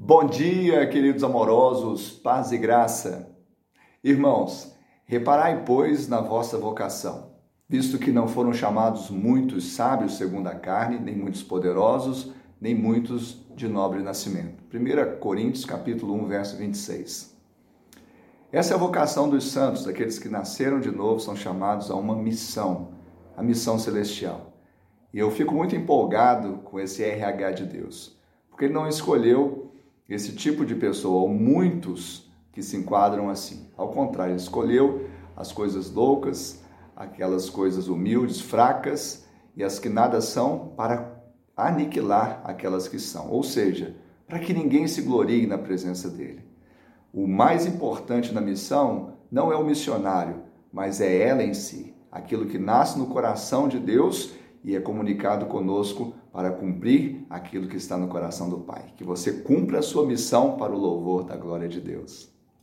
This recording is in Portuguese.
Bom dia, queridos amorosos, paz e graça. Irmãos, reparai, pois, na vossa vocação, visto que não foram chamados muitos sábios segundo a carne, nem muitos poderosos, nem muitos de nobre nascimento. 1 Coríntios capítulo 1, verso 26. Essa é a vocação dos santos, daqueles que nasceram de novo, são chamados a uma missão, a missão celestial. E eu fico muito empolgado com esse RH de Deus, porque ele não escolheu esse tipo de pessoa, ou muitos que se enquadram assim. Ao contrário, escolheu as coisas loucas, aquelas coisas humildes, fracas e as que nada são para aniquilar aquelas que são, ou seja, para que ninguém se glorie na presença dele. O mais importante na missão não é o missionário, mas é ela em si, aquilo que nasce no coração de Deus e é comunicado conosco para cumprir aquilo que está no coração do Pai. Que você cumpra a sua missão para o louvor da glória de Deus.